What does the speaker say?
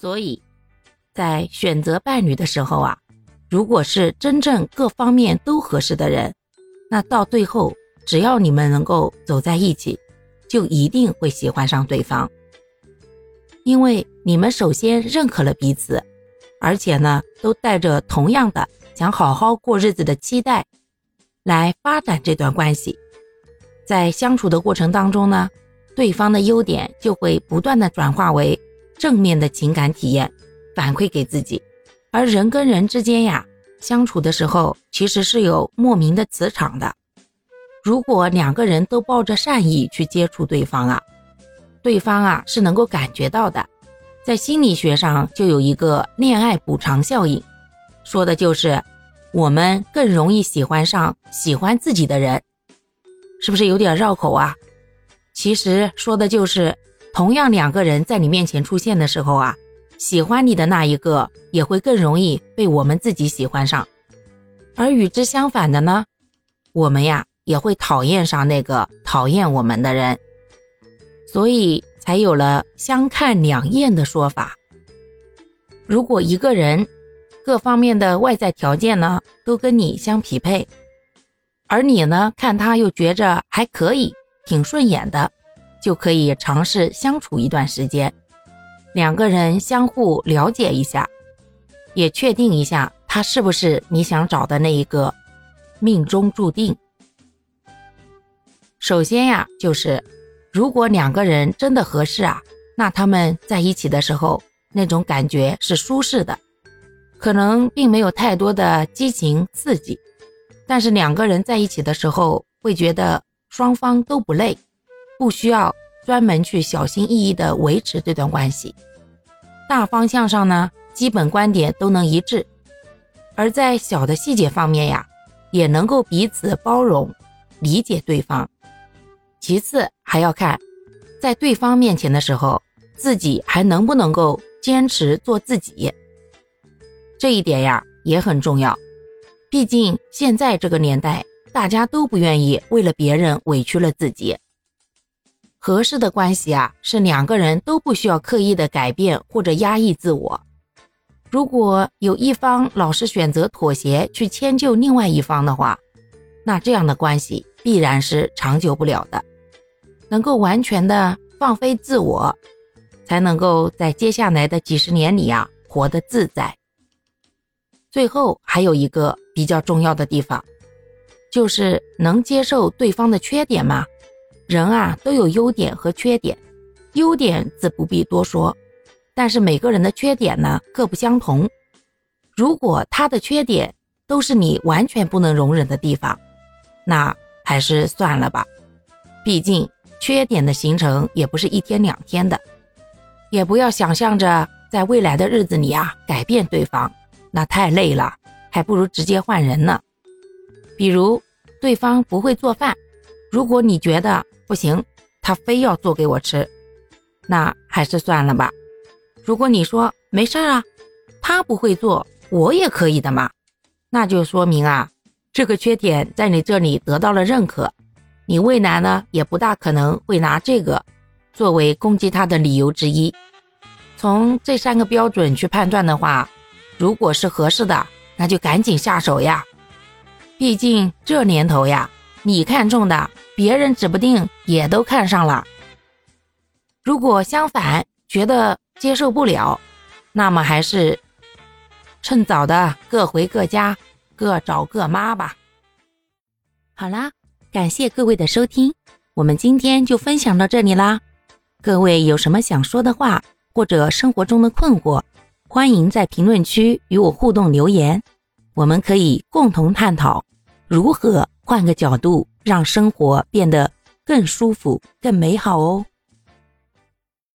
所以，在选择伴侣的时候啊，如果是真正各方面都合适的人，那到最后，只要你们能够走在一起，就一定会喜欢上对方。因为你们首先认可了彼此，而且呢，都带着同样的想好好过日子的期待，来发展这段关系。在相处的过程当中呢，对方的优点就会不断的转化为。正面的情感体验反馈给自己，而人跟人之间呀，相处的时候其实是有莫名的磁场的。如果两个人都抱着善意去接触对方啊，对方啊是能够感觉到的。在心理学上就有一个恋爱补偿效应，说的就是我们更容易喜欢上喜欢自己的人，是不是有点绕口啊？其实说的就是。同样，两个人在你面前出现的时候啊，喜欢你的那一个也会更容易被我们自己喜欢上，而与之相反的呢，我们呀也会讨厌上那个讨厌我们的人，所以才有了相看两厌的说法。如果一个人各方面的外在条件呢都跟你相匹配，而你呢看他又觉着还可以，挺顺眼的。就可以尝试相处一段时间，两个人相互了解一下，也确定一下他是不是你想找的那一个，命中注定。首先呀，就是如果两个人真的合适啊，那他们在一起的时候那种感觉是舒适的，可能并没有太多的激情刺激，但是两个人在一起的时候会觉得双方都不累。不需要专门去小心翼翼地维持这段关系，大方向上呢，基本观点都能一致，而在小的细节方面呀，也能够彼此包容、理解对方。其次还要看，在对方面前的时候，自己还能不能够坚持做自己，这一点呀也很重要。毕竟现在这个年代，大家都不愿意为了别人委屈了自己。合适的关系啊，是两个人都不需要刻意的改变或者压抑自我。如果有一方老是选择妥协去迁就另外一方的话，那这样的关系必然是长久不了的。能够完全的放飞自我，才能够在接下来的几十年里啊活得自在。最后还有一个比较重要的地方，就是能接受对方的缺点吗？人啊都有优点和缺点，优点自不必多说，但是每个人的缺点呢各不相同。如果他的缺点都是你完全不能容忍的地方，那还是算了吧。毕竟缺点的形成也不是一天两天的，也不要想象着在未来的日子里啊改变对方，那太累了，还不如直接换人呢。比如对方不会做饭，如果你觉得。不行，他非要做给我吃，那还是算了吧。如果你说没事啊，他不会做，我也可以的嘛，那就说明啊，这个缺点在你这里得到了认可，你未来呢也不大可能会拿这个作为攻击他的理由之一。从这三个标准去判断的话，如果是合适的，那就赶紧下手呀。毕竟这年头呀，你看中的。别人指不定也都看上了。如果相反觉得接受不了，那么还是趁早的各回各家，各找各妈吧。好啦，感谢各位的收听，我们今天就分享到这里啦。各位有什么想说的话，或者生活中的困惑，欢迎在评论区与我互动留言，我们可以共同探讨如何换个角度。让生活变得更舒服、更美好哦。